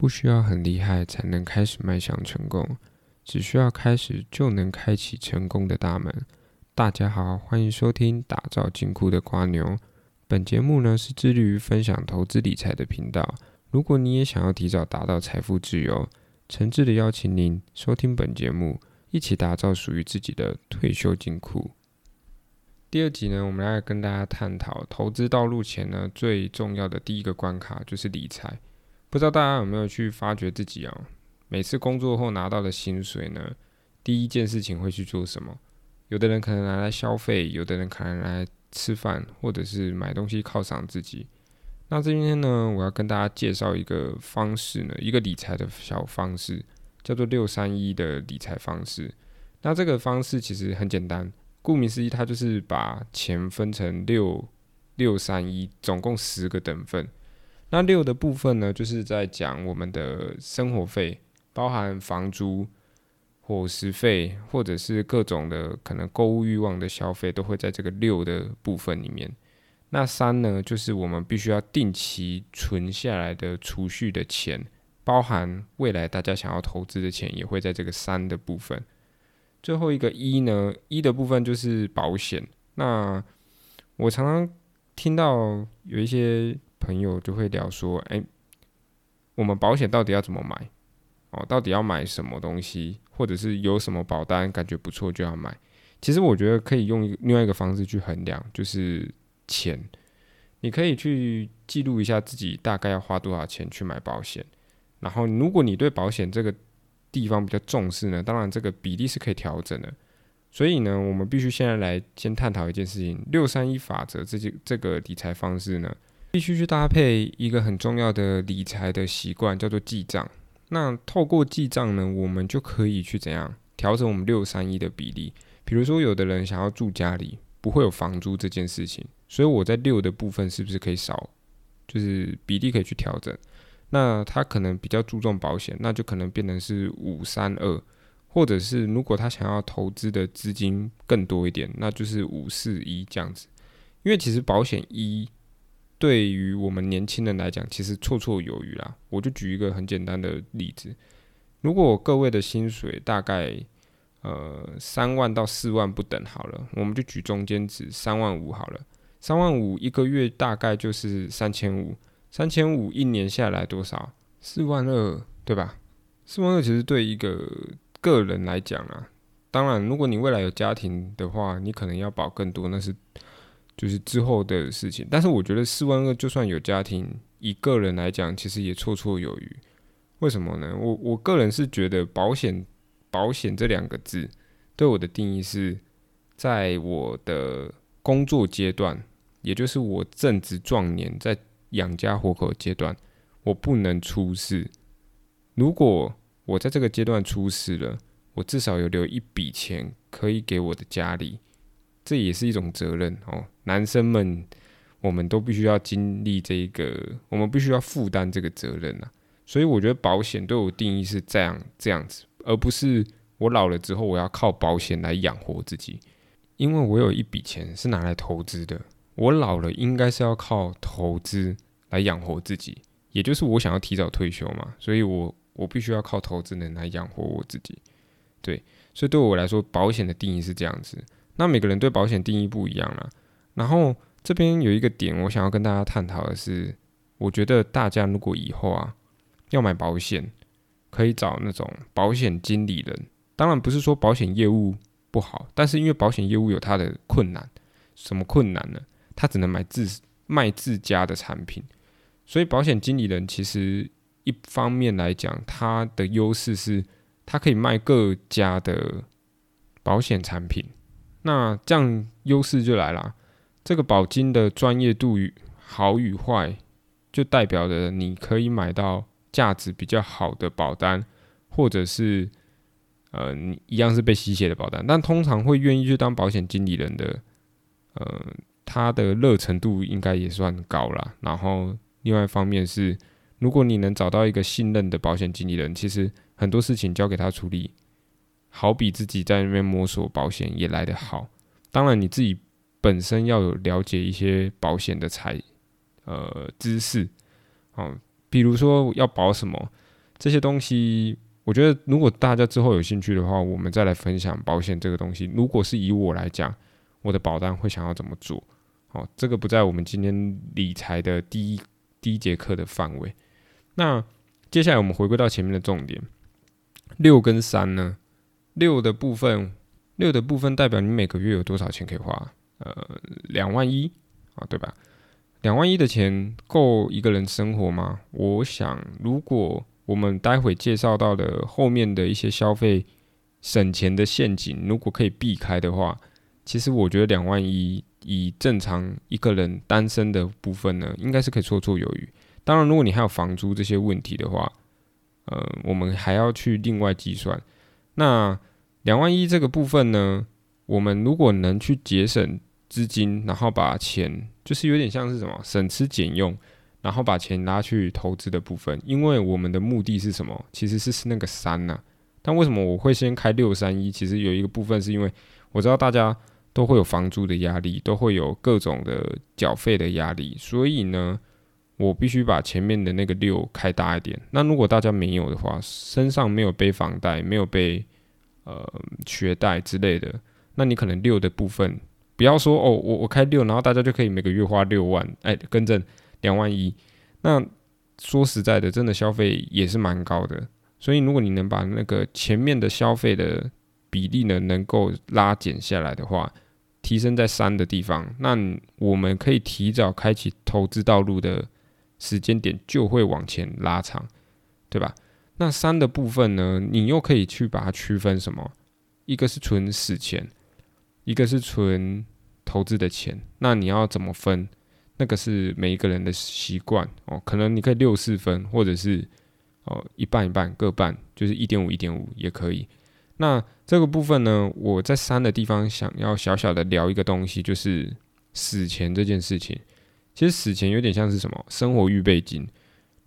不需要很厉害才能开始迈向成功，只需要开始就能开启成功的大门。大家好，欢迎收听打造金库的瓜牛。本节目呢是致力于分享投资理财的频道。如果你也想要提早达到财富自由，诚挚的邀请您收听本节目，一起打造属于自己的退休金库。第二集呢，我们来跟大家探讨投资道路前呢最重要的第一个关卡就是理财。不知道大家有没有去发掘自己啊？每次工作后拿到的薪水呢，第一件事情会去做什么？有的人可能拿来消费，有的人可能拿来吃饭，或者是买东西犒赏自己。那今天呢，我要跟大家介绍一个方式呢，一个理财的小方式，叫做六三一的理财方式。那这个方式其实很简单，顾名思义，它就是把钱分成六六三一，总共十个等份。那六的部分呢，就是在讲我们的生活费，包含房租、伙食费，或者是各种的可能购物欲望的消费，都会在这个六的部分里面。那三呢，就是我们必须要定期存下来的储蓄的钱，包含未来大家想要投资的钱，也会在这个三的部分。最后一个一呢，一的部分就是保险。那我常常听到有一些。朋友就会聊说：“哎，我们保险到底要怎么买？哦，到底要买什么东西，或者是有什么保单感觉不错就要买？其实我觉得可以用另外一个方式去衡量，就是钱。你可以去记录一下自己大概要花多少钱去买保险。然后，如果你对保险这个地方比较重视呢，当然这个比例是可以调整的。所以呢，我们必须现在来先探讨一件事情：六三一法则这些这个理财方式呢。”必须去搭配一个很重要的理财的习惯，叫做记账。那透过记账呢，我们就可以去怎样调整我们六三一的比例。比如说，有的人想要住家里，不会有房租这件事情，所以我在六的部分是不是可以少，就是比例可以去调整？那他可能比较注重保险，那就可能变成是五三二，或者是如果他想要投资的资金更多一点，那就是五四一这样子。因为其实保险一。对于我们年轻人来讲，其实绰绰有余啦。我就举一个很简单的例子：如果各位的薪水大概呃三万到四万不等好了，我们就举中间值三万五好了。三万五一个月大概就是三千五，三千五一年下来多少？四万二，对吧？四万二其实对一个个人来讲啊，当然如果你未来有家庭的话，你可能要保更多，那是。就是之后的事情，但是我觉得四万二就算有家庭，以个人来讲，其实也绰绰有余。为什么呢？我我个人是觉得保险保险这两个字对我的定义是，在我的工作阶段，也就是我正值壮年，在养家活口阶段，我不能出事。如果我在这个阶段出事了，我至少有留一笔钱可以给我的家里。这也是一种责任哦，男生们，我们都必须要经历这个，我们必须要负担这个责任啊。所以我觉得保险对我定义是这样这样子，而不是我老了之后我要靠保险来养活自己，因为我有一笔钱是拿来投资的，我老了应该是要靠投资来养活自己，也就是我想要提早退休嘛，所以我我必须要靠投资能来养活我自己。对，所以对我来说，保险的定义是这样子。那每个人对保险定义不一样啦。然后这边有一个点，我想要跟大家探讨的是，我觉得大家如果以后啊要买保险，可以找那种保险经理人。当然不是说保险业务不好，但是因为保险业务有它的困难，什么困难呢？他只能买自卖自家的产品，所以保险经理人其实一方面来讲，他的优势是他可以卖各家的保险产品。那这样优势就来了，这个保金的专业度与好与坏，就代表着你可以买到价值比较好的保单，或者是呃，你一样是被吸血的保单。但通常会愿意去当保险经理人的，呃，他的热程度应该也算高了。然后另外一方面是，如果你能找到一个信任的保险经理人，其实很多事情交给他处理。好比自己在那边摸索保险也来得好，当然你自己本身要有了解一些保险的财呃知识，哦，比如说要保什么，这些东西，我觉得如果大家之后有兴趣的话，我们再来分享保险这个东西。如果是以我来讲，我的保单会想要怎么做？好，这个不在我们今天理财的第一第一节课的范围。那接下来我们回归到前面的重点，六跟三呢？六的部分，六的部分代表你每个月有多少钱可以花？呃，两万一啊，对吧？两万一的钱够一个人生活吗？我想，如果我们待会介绍到的后面的一些消费省钱的陷阱，如果可以避开的话，其实我觉得两万一以正常一个人单身的部分呢，应该是可以绰绰有余。当然，如果你还有房租这些问题的话，呃，我们还要去另外计算。那两万一这个部分呢，我们如果能去节省。资金，然后把钱就是有点像是什么省吃俭用，然后把钱拉去投资的部分。因为我们的目的是什么？其实是是那个三呐。但为什么我会先开六三一？其实有一个部分是因为我知道大家都会有房租的压力，都会有各种的缴费的压力，所以呢，我必须把前面的那个六开大一点。那如果大家没有的话，身上没有背房贷，没有背呃学贷之类的，那你可能六的部分。不要说哦，我我开六，然后大家就可以每个月花六万，哎，更正两万一。那说实在的，真的消费也是蛮高的。所以如果你能把那个前面的消费的比例呢，能够拉减下来的话，提升在三的地方，那我们可以提早开启投资道路的时间点就会往前拉长，对吧？那三的部分呢，你又可以去把它区分什么？一个是存死钱。一个是存投资的钱，那你要怎么分？那个是每一个人的习惯哦。可能你可以六四分，或者是哦一半一半各半，就是一点五一点五也可以。那这个部分呢，我在三的地方想要小小的聊一个东西，就是死钱这件事情。其实死钱有点像是什么生活预备金。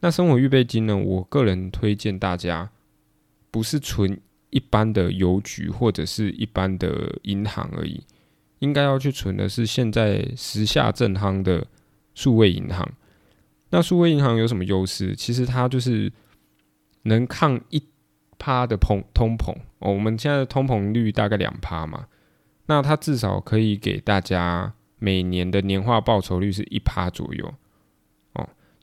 那生活预备金呢，我个人推荐大家不是存。一般的邮局或者是一般的银行而已，应该要去存的是现在时下正夯的数位银行。那数位银行有什么优势？其实它就是能抗一趴的通通膨哦。我们现在的通膨率大概两趴嘛，那它至少可以给大家每年的年化报酬率是一趴左右。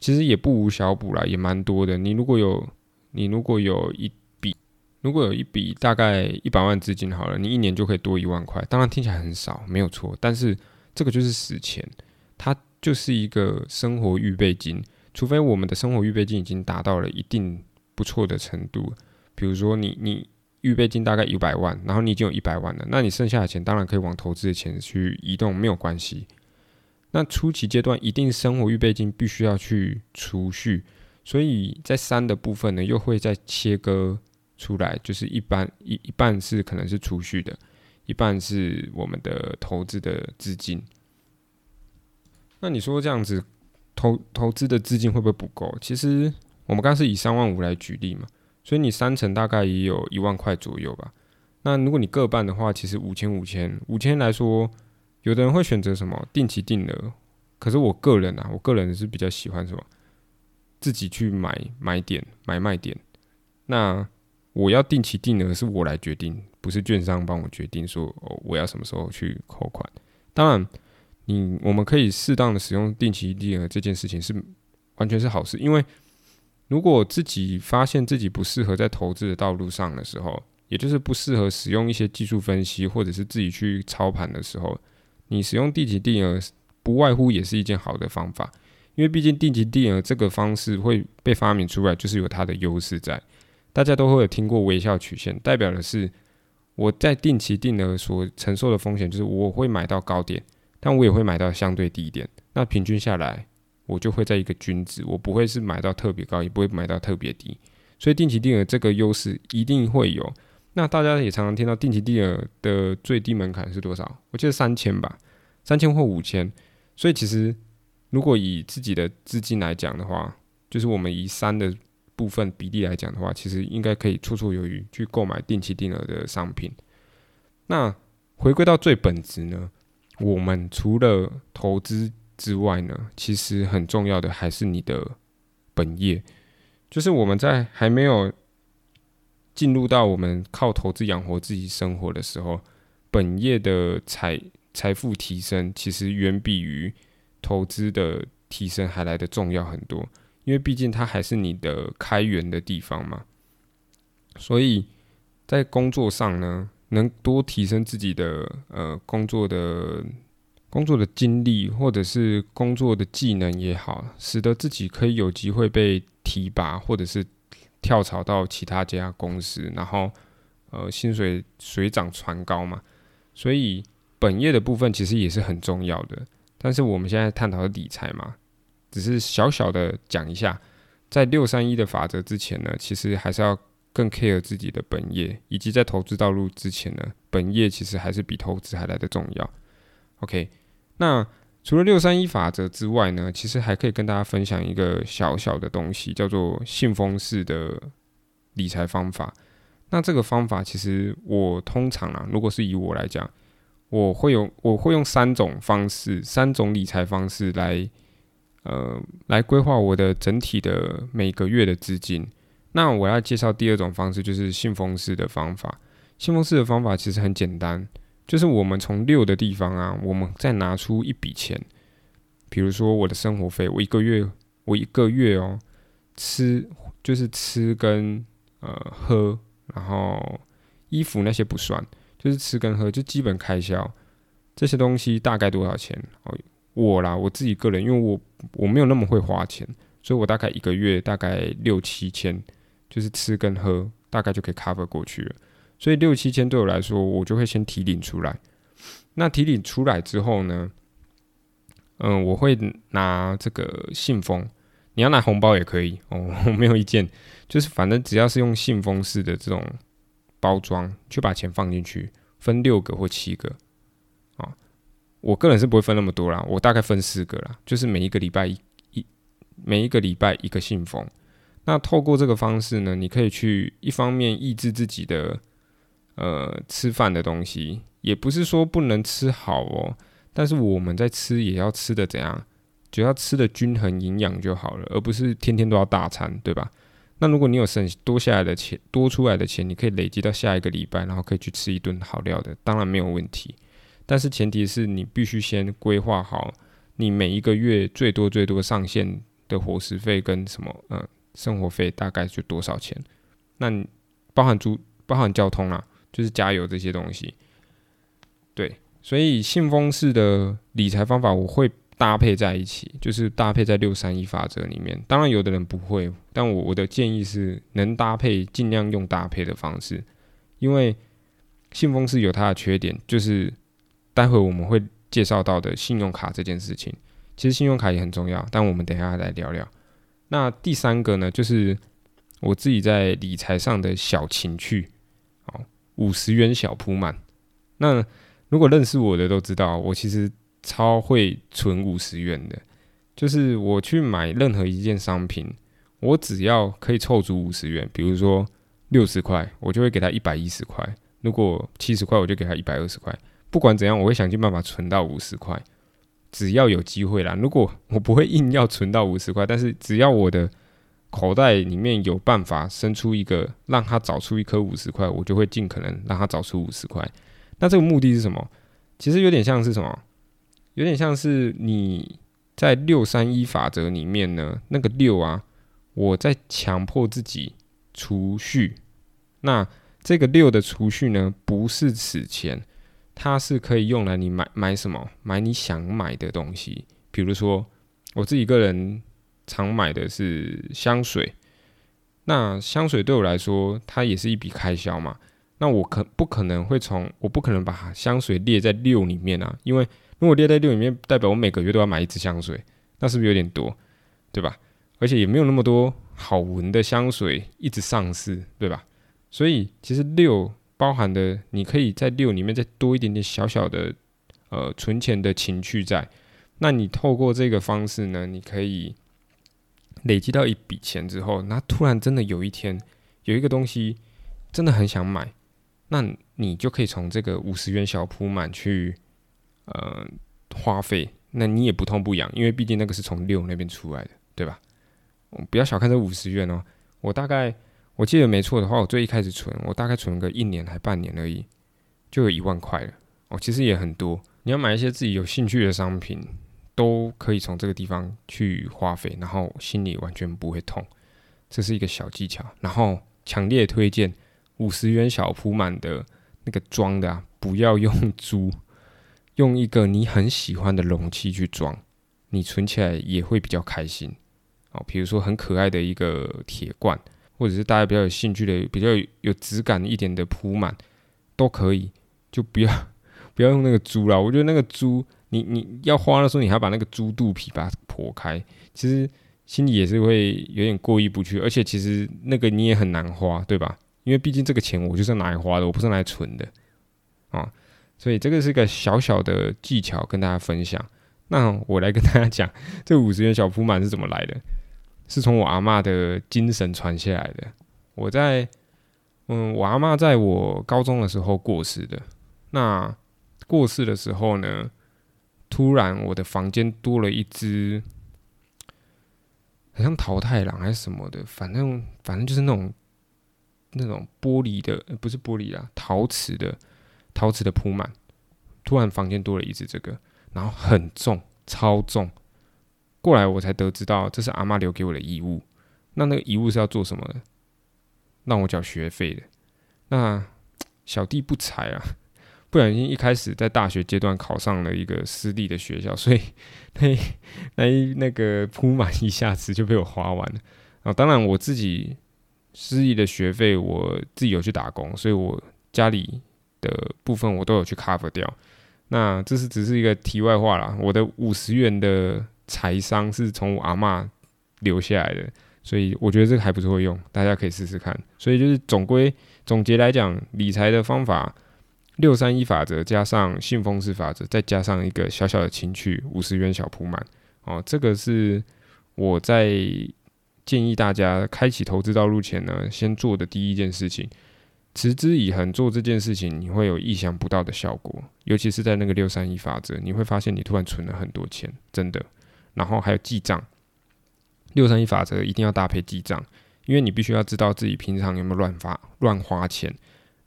其实也不无小补啦，也蛮多的。你如果有你如果有一笔如果有一笔大概一百万资金好了，你一年就可以多一万块。当然听起来很少，没有错。但是这个就是死钱，它就是一个生活预备金。除非我们的生活预备金已经达到了一定不错的程度，比如说你你预备金大概一百万，然后你已经有一百万了，那你剩下的钱当然可以往投资的钱去移动，没有关系。那初期阶段一定生活预备金必须要去储蓄，所以在三的部分呢，又会再切割。出来就是一般一一半是可能是储蓄的，一半是我们的投资的资金。那你说这样子投投资的资金会不会不够？其实我们刚是以三万五来举例嘛，所以你三成大概也有一万块左右吧。那如果你各半的话，其实五千五千五千来说，有的人会选择什么定期定额，可是我个人啊，我个人是比较喜欢什么自己去买买点买卖点，那。我要定期定额是我来决定，不是券商帮我决定说哦我要什么时候去扣款。当然，你我们可以适当的使用定期定额这件事情是完全是好事，因为如果自己发现自己不适合在投资的道路上的时候，也就是不适合使用一些技术分析或者是自己去操盘的时候，你使用定期定额不外乎也是一件好的方法，因为毕竟定期定额这个方式会被发明出来，就是有它的优势在。大家都会有听过微笑曲线，代表的是我在定期定额所承受的风险，就是我会买到高点，但我也会买到相对低点。那平均下来，我就会在一个均值，我不会是买到特别高，也不会买到特别低。所以定期定额这个优势一定会有。那大家也常常听到定期定额的最低门槛是多少？我记得三千吧，三千或五千。所以其实如果以自己的资金来讲的话，就是我们以三的。部分比例来讲的话，其实应该可以绰绰有余去购买定期定额的商品。那回归到最本质呢，我们除了投资之外呢，其实很重要的还是你的本业。就是我们在还没有进入到我们靠投资养活自己生活的时候，本业的财财富提升，其实远比于投资的提升还来的重要很多。因为毕竟它还是你的开源的地方嘛，所以在工作上呢，能多提升自己的呃工作的工作的经历，或者是工作的技能也好，使得自己可以有机会被提拔，或者是跳槽到其他家公司，然后呃薪水水涨船高嘛。所以本业的部分其实也是很重要的，但是我们现在探讨的理财嘛。只是小小的讲一下，在六三一的法则之前呢，其实还是要更 care 自己的本业，以及在投资道路之前呢，本业其实还是比投资还来的重要。OK，那除了六三一法则之外呢，其实还可以跟大家分享一个小小的东西，叫做信封式的理财方法。那这个方法其实我通常啊，如果是以我来讲，我会用我会用三种方式，三种理财方式来。呃，来规划我的整体的每个月的资金。那我要介绍第二种方式，就是信封式的方法。信封式的方法其实很简单，就是我们从六的地方啊，我们再拿出一笔钱，比如说我的生活费，我一个月，我一个月哦，吃就是吃跟呃喝，然后衣服那些不算，就是吃跟喝，就基本开销这些东西大概多少钱？哦。我啦，我自己个人，因为我我没有那么会花钱，所以我大概一个月大概六七千，就是吃跟喝，大概就可以 cover 过去了。所以六七千对我来说，我就会先提领出来。那提领出来之后呢，嗯，我会拿这个信封，你要拿红包也可以哦，我没有意见。就是反正只要是用信封式的这种包装，就把钱放进去，分六个或七个。我个人是不会分那么多啦，我大概分四个啦，就是每一个礼拜一一每一个礼拜一个信封。那透过这个方式呢，你可以去一方面抑制自己的呃吃饭的东西，也不是说不能吃好哦，但是我们在吃也要吃的怎样，只要吃的均衡营养就好了，而不是天天都要大餐，对吧？那如果你有剩多下来的钱，多出来的钱，你可以累积到下一个礼拜，然后可以去吃一顿好料的，当然没有问题。但是前提是你必须先规划好，你每一个月最多最多上限的伙食费跟什么呃生活费大概就多少钱？那包含租包含交通啊，就是加油这些东西。对，所以信封式的理财方法我会搭配在一起，就是搭配在六三一法则里面。当然有的人不会，但我我的建议是能搭配尽量用搭配的方式，因为信封式有它的缺点，就是。待会我们会介绍到的信用卡这件事情，其实信用卡也很重要，但我们等一下来聊聊。那第三个呢，就是我自己在理财上的小情趣，五十元小铺满。那如果认识我的都知道，我其实超会存五十元的，就是我去买任何一件商品，我只要可以凑足五十元，比如说六十块，我就会给他一百一十块；如果七十块，我就给他一百二十块。不管怎样，我会想尽办法存到五十块，只要有机会啦。如果我不会硬要存到五十块，但是只要我的口袋里面有办法生出一个，让他找出一颗五十块，我就会尽可能让他找出五十块。那这个目的是什么？其实有点像是什么？有点像是你在六三一法则里面呢，那个六啊，我在强迫自己储蓄。那这个六的储蓄呢，不是此钱。它是可以用来你买买什么买你想买的东西，比如说我自己个人常买的是香水，那香水对我来说它也是一笔开销嘛，那我可不可能会从我不可能把香水列在六里面啊？因为如果列在六里面，代表我每个月都要买一支香水，那是不是有点多，对吧？而且也没有那么多好闻的香水一直上市，对吧？所以其实六。包含的，你可以在六里面再多一点点小小的，呃，存钱的情趣在。那你透过这个方式呢，你可以累积到一笔钱之后，那突然真的有一天有一个东西真的很想买，那你就可以从这个五十元小铺满去，呃，花费。那你也不痛不痒，因为毕竟那个是从六那边出来的，对吧？不要小看这五十元哦，我大概我记得没错的话，我最一开始存，我大概存个一年还半年而已，就有一万块了。哦，其实也很多。你要买一些自己有兴趣的商品，都可以从这个地方去花费，然后心里完全不会痛。这是一个小技巧。然后强烈推荐五十元小铺满的那个装的啊，不要用猪，用一个你很喜欢的容器去装，你存起来也会比较开心。哦，比如说很可爱的一个铁罐，或者是大家比较有兴趣的、比较有质感一点的铺满，都可以，就不要 不要用那个猪啦。我觉得那个猪，你你要花的时候，你还要把那个猪肚皮把它剖开，其实心里也是会有点过意不去。而且其实那个你也很难花，对吧？因为毕竟这个钱我就是拿来花的，我不是拿来存的啊。所以这个是个小小的技巧跟大家分享。那我来跟大家讲，这五十元小铺满是怎么来的。是从我阿妈的精神传下来的。我在，嗯，我阿妈在我高中的时候过世的。那过世的时候呢，突然我的房间多了一只，好像桃太郎还是什么的，反正反正就是那种那种玻璃的，不是玻璃啊，陶瓷的陶瓷的铺满。突然房间多了一只这个，然后很重，超重。过来，我才得知到这是阿妈留给我的遗物。那那个遗物是要做什么的？让我缴学费的。那小弟不才啊，不小心一开始在大学阶段考上了一个私立的学校，所以那那一那个铺满一下子就被我花完了。啊，当然我自己私立的学费我自己有去打工，所以我家里的部分我都有去 cover 掉。那这是只是一个题外话啦。我的五十元的。财商是从我阿妈留下来的，所以我觉得这个还不错用，大家可以试试看。所以就是总归总结来讲，理财的方法六三一法则加上信封式法则，再加上一个小小的情趣五十元小铺满哦，这个是我在建议大家开启投资道路前呢，先做的第一件事情。持之以恒做这件事情，你会有意想不到的效果，尤其是在那个六三一法则，你会发现你突然存了很多钱，真的。然后还有记账，六三一法则一定要搭配记账，因为你必须要知道自己平常有没有乱发乱花钱，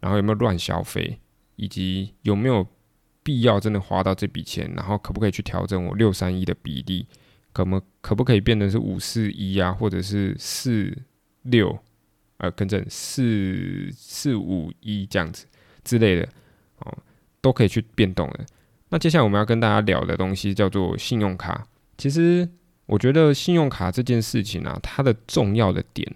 然后有没有乱消费，以及有没有必要真的花到这笔钱，然后可不可以去调整我六三一的比例，可么可不可以变成是五四一啊，或者是四六呃，更正四四五一这样子之类的哦，都可以去变动的。那接下来我们要跟大家聊的东西叫做信用卡。其实我觉得信用卡这件事情啊，它的重要的点，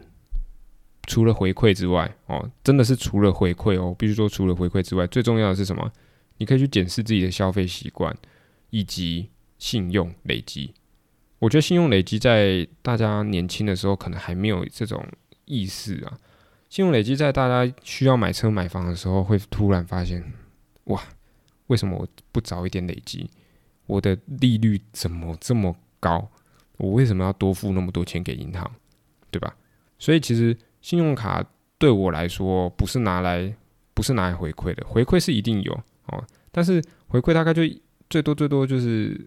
除了回馈之外，哦，真的是除了回馈哦，必须说除了回馈之外，最重要的是什么？你可以去检视自己的消费习惯以及信用累积。我觉得信用累积在大家年轻的时候可能还没有这种意识啊。信用累积在大家需要买车买房的时候，会突然发现，哇，为什么我不早一点累积？我的利率怎么这么高？我为什么要多付那么多钱给银行，对吧？所以其实信用卡对我来说不是拿来不是拿来回馈的，回馈是一定有哦，但是回馈大概就最多最多就是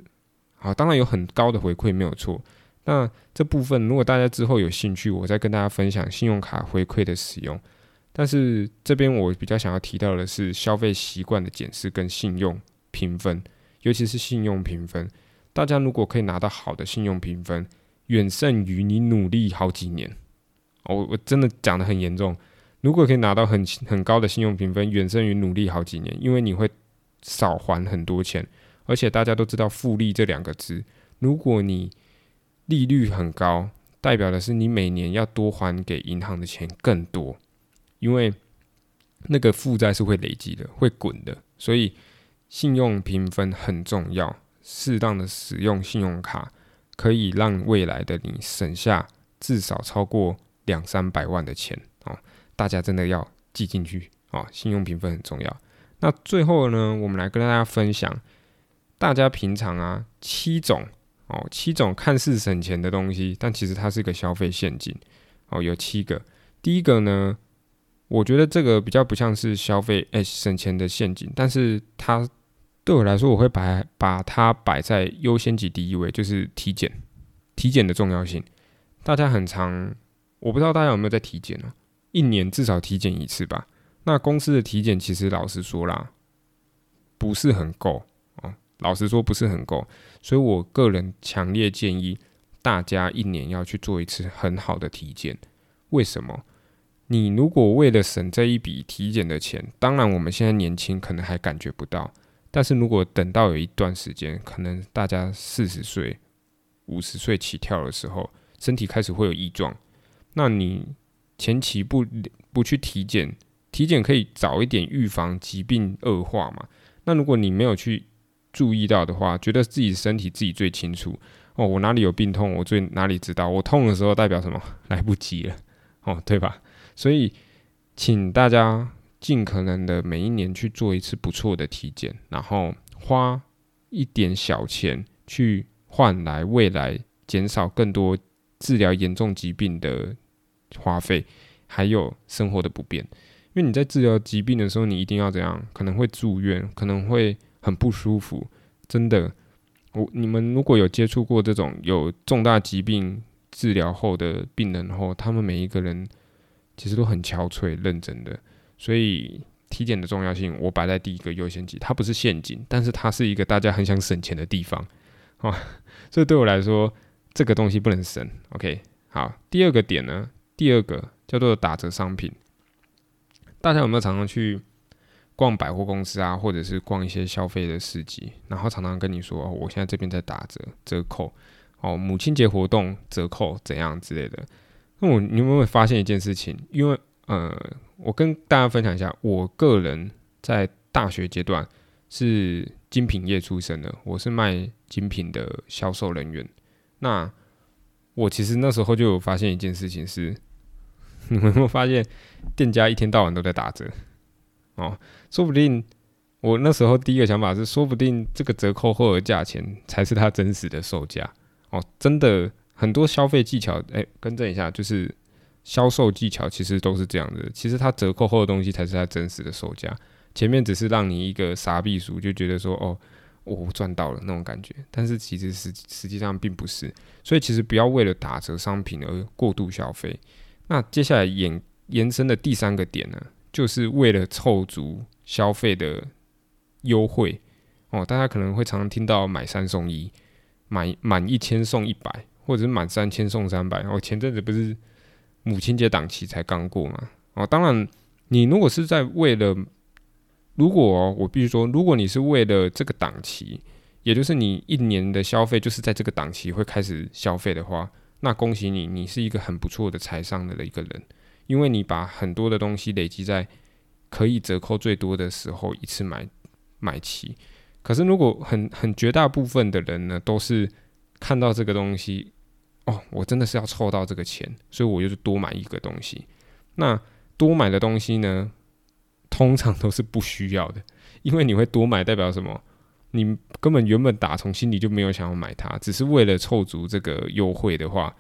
好，当然有很高的回馈没有错。那这部分如果大家之后有兴趣，我再跟大家分享信用卡回馈的使用。但是这边我比较想要提到的是消费习惯的检视跟信用评分。尤其是信用评分，大家如果可以拿到好的信用评分，远胜于你努力好几年。我我真的讲的很严重，如果可以拿到很很高的信用评分，远胜于努力好几年，因为你会少还很多钱。而且大家都知道“复利”这两个字，如果你利率很高，代表的是你每年要多还给银行的钱更多，因为那个负债是会累积的，会滚的，所以。信用评分很重要，适当的使用信用卡可以让未来的你省下至少超过两三百万的钱哦。大家真的要记进去啊！信用评分很重要。那最后呢，我们来跟大家分享，大家平常啊七种哦，七种看似省钱的东西，但其实它是一个消费陷阱哦。有七个，第一个呢，我觉得这个比较不像是消费诶省钱的陷阱，但是它。对我来说，我会把把它摆在优先级第一位，就是体检，体检的重要性。大家很常我不知道大家有没有在体检呢？一年至少体检一次吧。那公司的体检其实老实说啦，不是很够哦。老实说不是很够，所以我个人强烈建议大家一年要去做一次很好的体检。为什么？你如果为了省这一笔体检的钱，当然我们现在年轻可能还感觉不到，但是如果等到有一段时间，可能大家四十岁、五十岁起跳的时候，身体开始会有异状，那你前期不不去体检，体检可以早一点预防疾病恶化嘛？那如果你没有去注意到的话，觉得自己身体自己最清楚哦，我哪里有病痛，我最哪里知道，我痛的时候代表什么？来不及了哦，对吧？所以，请大家尽可能的每一年去做一次不错的体检，然后花一点小钱去换来未来减少更多治疗严重疾病的花费，还有生活的不便。因为你在治疗疾病的时候，你一定要怎样？可能会住院，可能会很不舒服。真的，我你们如果有接触过这种有重大疾病治疗后的病人后，他们每一个人。其实都很憔悴、认真的，所以体检的重要性我摆在第一个优先级。它不是陷阱，但是它是一个大家很想省钱的地方啊。所以对我来说，这个东西不能省。OK，好，第二个点呢，第二个叫做打折商品。大家有没有常常去逛百货公司啊，或者是逛一些消费的市集，然后常常跟你说，我现在这边在打折折扣，哦，母亲节活动折扣怎样之类的。那我你有没有发现一件事情？因为呃，我跟大家分享一下，我个人在大学阶段是精品业出身的，我是卖精品的销售人员。那我其实那时候就有发现一件事情是，你们有没有发现店家一天到晚都在打折？哦，说不定我那时候第一个想法是，说不定这个折扣后的价钱才是它真实的售价。哦，真的。很多消费技巧，哎，更正一下，就是销售技巧其实都是这样的。其实它折扣后的东西才是它真实的售价，前面只是让你一个傻逼数，就觉得说，哦，我赚到了那种感觉。但是其实实实际上并不是，所以其实不要为了打折商品而过度消费。那接下来延延伸的第三个点呢，就是为了凑足消费的优惠哦。大家可能会常常听到买三送一，买满一千送一百。或者是满三千送三百，哦，前阵子不是母亲节档期才刚过嘛？哦，当然，你如果是在为了，如果我必须说，如果你是为了这个档期，也就是你一年的消费就是在这个档期会开始消费的话，那恭喜你，你是一个很不错的财商的一个人，因为你把很多的东西累积在可以折扣最多的时候一次买买齐。可是如果很很绝大部分的人呢，都是看到这个东西。哦，我真的是要凑到这个钱，所以我就是多买一个东西。那多买的东西呢，通常都是不需要的，因为你会多买代表什么？你根本原本打从心里就没有想要买它，只是为了凑足这个优惠的话，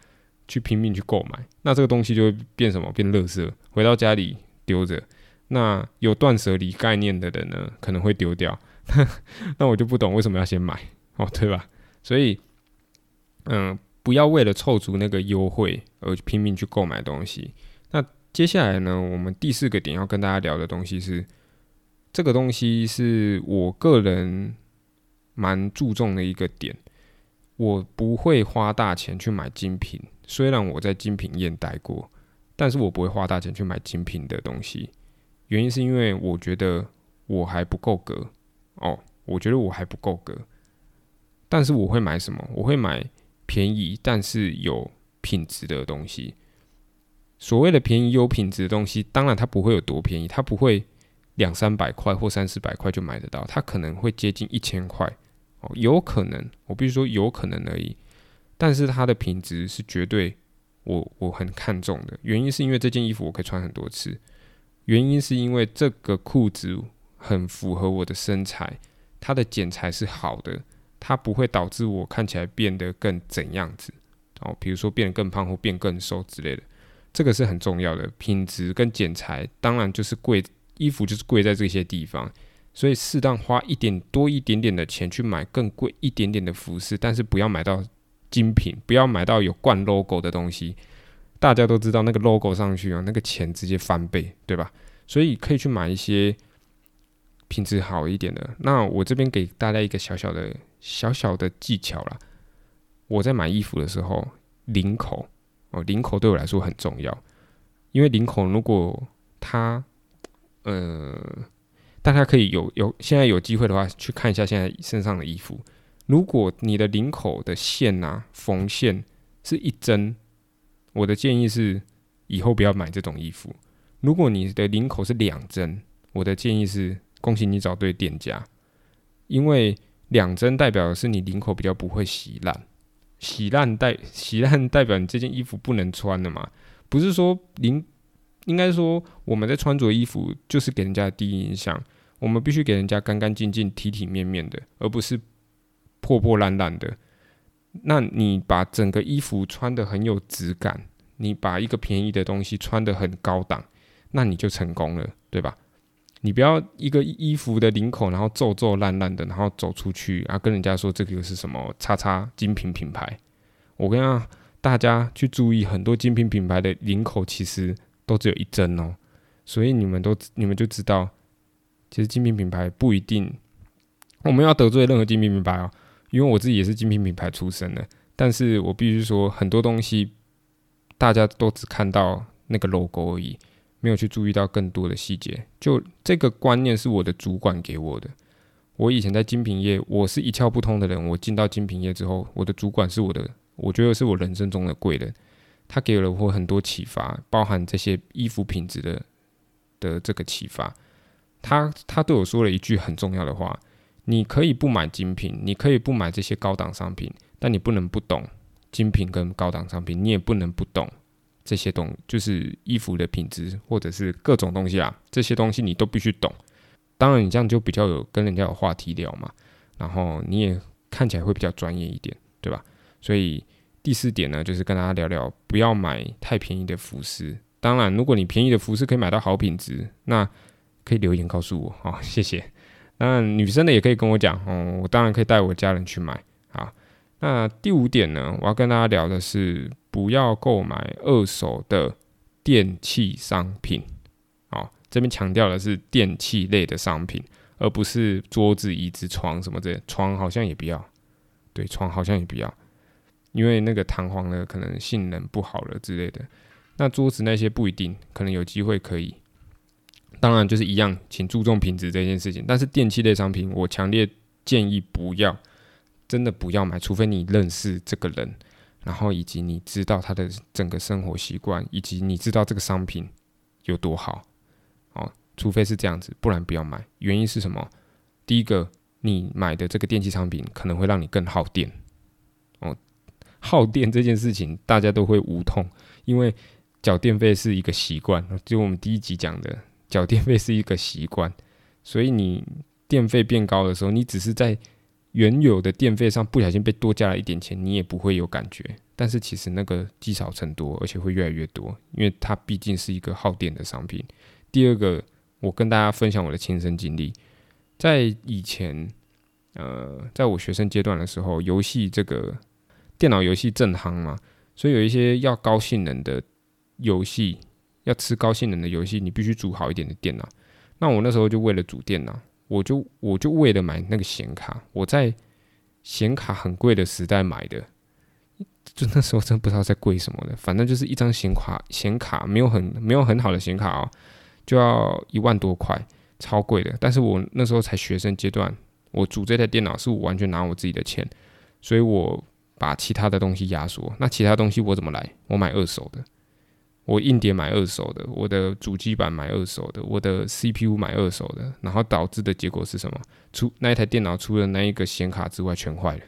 去拼命去购买。那这个东西就会变什么？变垃圾，回到家里丢着。那有断舍离概念的人呢，可能会丢掉。那我就不懂为什么要先买哦，对吧？所以，嗯。不要为了凑足那个优惠而拼命去购买东西。那接下来呢？我们第四个点要跟大家聊的东西是，这个东西是我个人蛮注重的一个点。我不会花大钱去买精品，虽然我在精品店待过，但是我不会花大钱去买精品的东西。原因是因为我觉得我还不够格哦，我觉得我还不够格。但是我会买什么？我会买。便宜但是有品质的东西，所谓的便宜有品质的东西，当然它不会有多便宜，它不会两三百块或三四百块就买得到，它可能会接近一千块哦，有可能，我必须说有可能而已。但是它的品质是绝对我我很看重的，原因是因为这件衣服我可以穿很多次，原因是因为这个裤子很符合我的身材，它的剪裁是好的。它不会导致我看起来变得更怎样子哦，比如说变得更胖或变更瘦之类的，这个是很重要的。品质跟剪裁当然就是贵，衣服就是贵在这些地方，所以适当花一点多一点点的钱去买更贵一点点的服饰，但是不要买到精品，不要买到有冠 logo 的东西。大家都知道那个 logo 上去啊，那个钱直接翻倍，对吧？所以可以去买一些品质好一点的。那我这边给大家一个小小的小小的技巧啦，我在买衣服的时候，领口哦，领口对我来说很重要，因为领口如果它呃，大家可以有有现在有机会的话，去看一下现在身上的衣服。如果你的领口的线呐，缝线是一针，我的建议是以后不要买这种衣服。如果你的领口是两针，我的建议是恭喜你找对店家，因为两针代表的是你领口比较不会洗烂，洗烂代洗烂代表你这件衣服不能穿了嘛，不是说领，应该说我们在穿着衣服就是给人家的第一印象，我们必须给人家干干净净、体体面面的，而不是。破破烂烂的，那你把整个衣服穿的很有质感，你把一个便宜的东西穿的很高档，那你就成功了，对吧？你不要一个衣服的领口，然后皱皱烂烂的，然后走出去啊，跟人家说这个是什么叉叉精品品牌。我跟大家去注意，很多精品品牌的领口其实都只有一针哦，所以你们都你们就知道，其实精品品牌不一定，我们要得罪任何精品品牌哦。因为我自己也是精品品牌出身的，但是我必须说，很多东西大家都只看到那个 logo 而已，没有去注意到更多的细节。就这个观念是我的主管给我的。我以前在精品业，我是一窍不通的人。我进到精品业之后，我的主管是我的，我觉得是我人生中的贵人。他给了我很多启发，包含这些衣服品质的的这个启发。他他对我说了一句很重要的话。你可以不买精品，你可以不买这些高档商品，但你不能不懂精品跟高档商品，你也不能不懂这些东，就是衣服的品质或者是各种东西啊，这些东西你都必须懂。当然，你这样就比较有跟人家有话题聊嘛，然后你也看起来会比较专业一点，对吧？所以第四点呢，就是跟大家聊聊，不要买太便宜的服饰。当然，如果你便宜的服饰可以买到好品质，那可以留言告诉我，好，谢谢。那女生的也可以跟我讲哦，我当然可以带我家人去买啊。那第五点呢，我要跟大家聊的是，不要购买二手的电器商品。好，这边强调的是电器类的商品，而不是桌子、椅子、床什么的。床好像也不要，对，床好像也不要，因为那个弹簧的可能性能不好了之类的。那桌子那些不一定，可能有机会可以。当然就是一样，请注重品质这件事情。但是电器类商品，我强烈建议不要，真的不要买，除非你认识这个人，然后以及你知道他的整个生活习惯，以及你知道这个商品有多好，哦，除非是这样子，不然不要买。原因是什么？第一个，你买的这个电器商品可能会让你更耗电。耗电这件事情大家都会无痛，因为缴电费是一个习惯，就我们第一集讲的。缴电费是一个习惯，所以你电费变高的时候，你只是在原有的电费上不小心被多加了一点钱，你也不会有感觉。但是其实那个积少成多，而且会越来越多，因为它毕竟是一个耗电的商品。第二个，我跟大家分享我的亲身经历，在以前，呃，在我学生阶段的时候，游戏这个电脑游戏正夯嘛，所以有一些要高性能的游戏。要吃高性能的游戏，你必须组好一点的电脑。那我那时候就为了组电脑，我就我就为了买那个显卡，我在显卡很贵的时代买的，就那时候真不知道在贵什么的，反正就是一张显卡，显卡没有很没有很好的显卡哦，就要一万多块，超贵的。但是我那时候才学生阶段，我组这台电脑是我完全拿我自己的钱，所以我把其他的东西压缩。那其他东西我怎么来？我买二手的。我硬碟买二手的，我的主机板买二手的，我的 CPU 买二手的，然后导致的结果是什么？除那一台电脑除了那一个显卡之外，全坏了。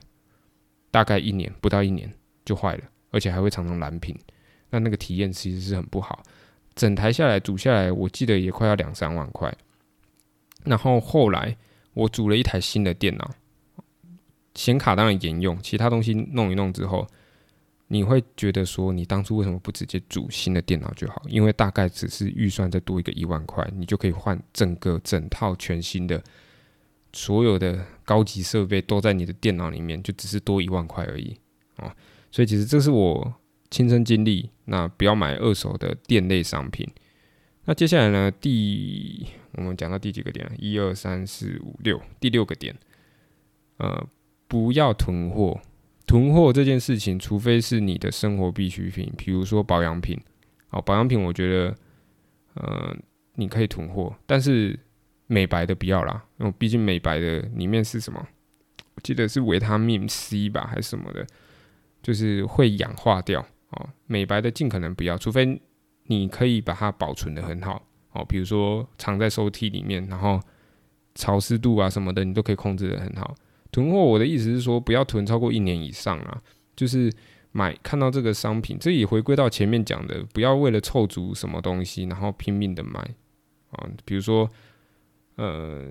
大概一年不到一年就坏了，而且还会常常蓝屏。那那个体验其实是很不好。整台下来组下来，我记得也快要两三万块。然后后来我组了一台新的电脑，显卡当然沿用，其他东西弄一弄之后。你会觉得说，你当初为什么不直接组新的电脑就好？因为大概只是预算再多一个一万块，你就可以换整个整套全新的，所有的高级设备都在你的电脑里面，就只是多一万块而已啊！所以其实这是我亲身经历，那不要买二手的店类商品。那接下来呢？第我们讲到第几个点？一二三四五六，第六个点，呃，不要囤货。囤货这件事情，除非是你的生活必需品，比如说保养品。哦，保养品我觉得，呃，你可以囤货，但是美白的不要啦，因为毕竟美白的里面是什么？我记得是维他命 C 吧，还是什么的，就是会氧化掉。哦，美白的尽可能不要，除非。你可以把它保存的很好哦，比如说藏在抽屉里面，然后潮湿度啊什么的，你都可以控制的很好。囤货，我的意思是说，不要囤超过一年以上啊。就是买看到这个商品，这也回归到前面讲的，不要为了凑足什么东西，然后拼命的买啊。比如说，呃，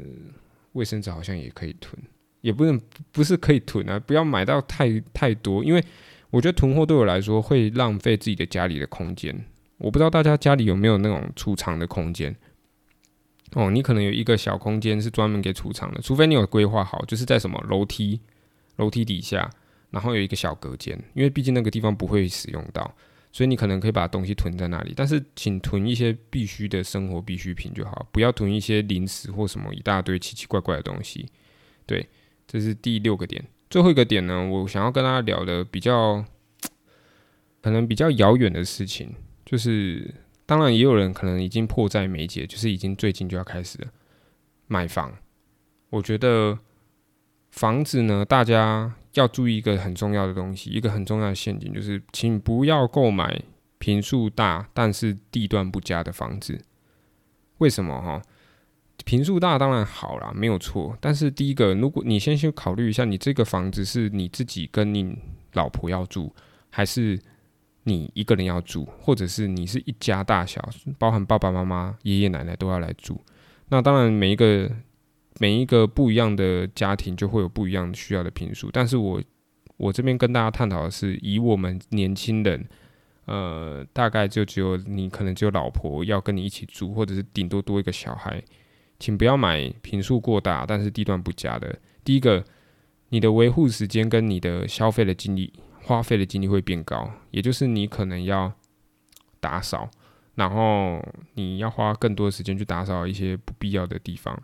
卫生纸好像也可以囤，也不能不是可以囤啊，不要买到太太多，因为我觉得囤货对我来说会浪费自己的家里的空间。我不知道大家家里有没有那种储藏的空间哦，你可能有一个小空间是专门给储藏的，除非你有规划好，就是在什么楼梯楼梯底下，然后有一个小隔间，因为毕竟那个地方不会使用到，所以你可能可以把东西囤在那里。但是请囤一些必须的生活必需品就好，不要囤一些零食或什么一大堆奇奇怪怪的东西。对，这是第六个点。最后一个点呢，我想要跟大家聊的比较 可能比较遥远的事情。就是，当然也有人可能已经迫在眉睫，就是已经最近就要开始了买房。我觉得房子呢，大家要注意一个很重要的东西，一个很重要的陷阱，就是请不要购买平数大但是地段不佳的房子。为什么哈？平数大当然好啦，没有错。但是第一个，如果你先去考虑一下，你这个房子是你自己跟你老婆要住，还是？你一个人要住，或者是你是一家大小，包含爸爸妈妈、爷爷奶奶都要来住。那当然，每一个每一个不一样的家庭就会有不一样需要的平数。但是我我这边跟大家探讨的是，以我们年轻人，呃，大概就只有你可能只有老婆要跟你一起住，或者是顶多多一个小孩，请不要买平数过大但是地段不佳的。第一个，你的维护时间跟你的消费的精力。花费的精力会变高，也就是你可能要打扫，然后你要花更多的时间去打扫一些不必要的地方。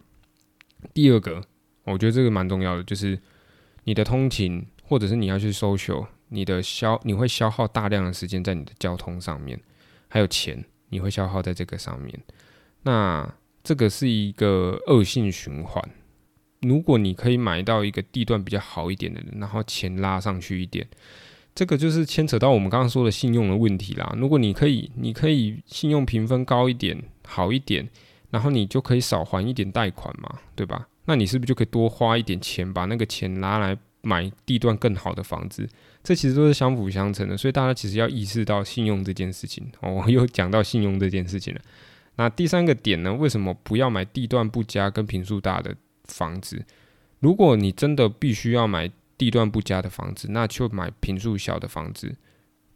第二个，我觉得这个蛮重要的，就是你的通勤或者是你要去搜修，你的消你会消耗大量的时间在你的交通上面，还有钱你会消耗在这个上面。那这个是一个恶性循环。如果你可以买到一个地段比较好一点的，然后钱拉上去一点。这个就是牵扯到我们刚刚说的信用的问题啦。如果你可以，你可以信用评分高一点、好一点，然后你就可以少还一点贷款嘛，对吧？那你是不是就可以多花一点钱，把那个钱拿来买地段更好的房子？这其实都是相辅相成的。所以大家其实要意识到信用这件事情。哦，我又讲到信用这件事情了。那第三个点呢？为什么不要买地段不佳跟平数大的房子？如果你真的必须要买，地段不佳的房子，那就买平数小的房子，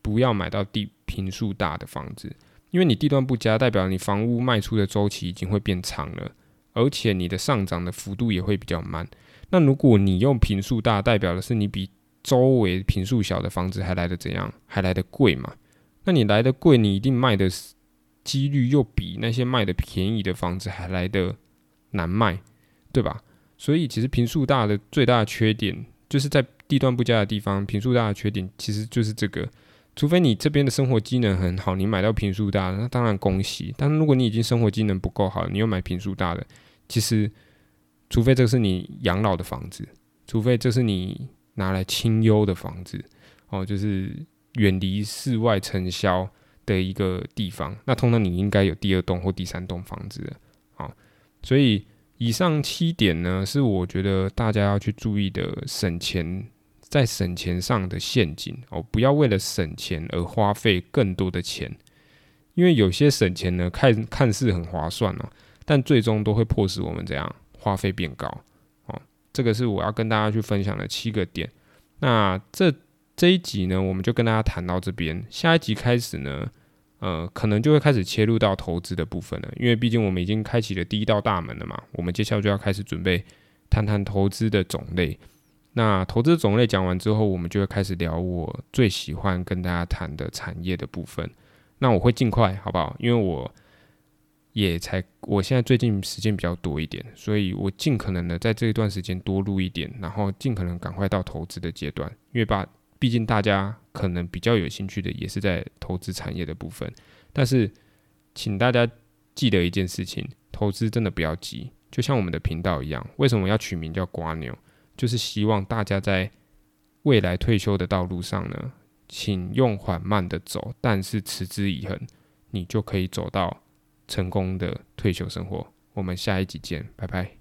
不要买到地平数大的房子，因为你地段不佳，代表你房屋卖出的周期已经会变长了，而且你的上涨的幅度也会比较慢。那如果你用平数大，代表的是你比周围平数小的房子还来的怎样，还来的贵嘛？那你来的贵，你一定卖的几率又比那些卖的便宜的房子还来的难卖，对吧？所以其实平数大的最大的缺点。就是在地段不佳的地方，平数大的缺点其实就是这个。除非你这边的生活机能很好，你买到平数大的，那当然恭喜。但如果你已经生活机能不够好，你又买平数大的，其实除非这是你养老的房子，除非这是你拿来清幽的房子，哦，就是远离室外尘嚣的一个地方，那通常你应该有第二栋或第三栋房子，哦，所以。以上七点呢，是我觉得大家要去注意的省钱，在省钱上的陷阱哦，不要为了省钱而花费更多的钱，因为有些省钱呢，看看似很划算哦，但最终都会迫使我们这样花费变高哦。这个是我要跟大家去分享的七个点。那这这一集呢，我们就跟大家谈到这边，下一集开始呢。呃，可能就会开始切入到投资的部分了，因为毕竟我们已经开启了第一道大门了嘛。我们接下来就要开始准备谈谈投资的种类。那投资种类讲完之后，我们就会开始聊我最喜欢跟大家谈的产业的部分。那我会尽快，好不好？因为我也才，我现在最近时间比较多一点，所以我尽可能的在这一段时间多录一点，然后尽可能赶快到投资的阶段。因为把，毕竟大家可能比较有兴趣的也是在投资产业的部分。但是，请大家记得一件事情：投资真的不要急。就像我们的频道一样，为什么要取名叫瓜牛？就是希望大家在未来退休的道路上呢，请用缓慢的走，但是持之以恒，你就可以走到成功的退休生活。我们下一集见，拜拜。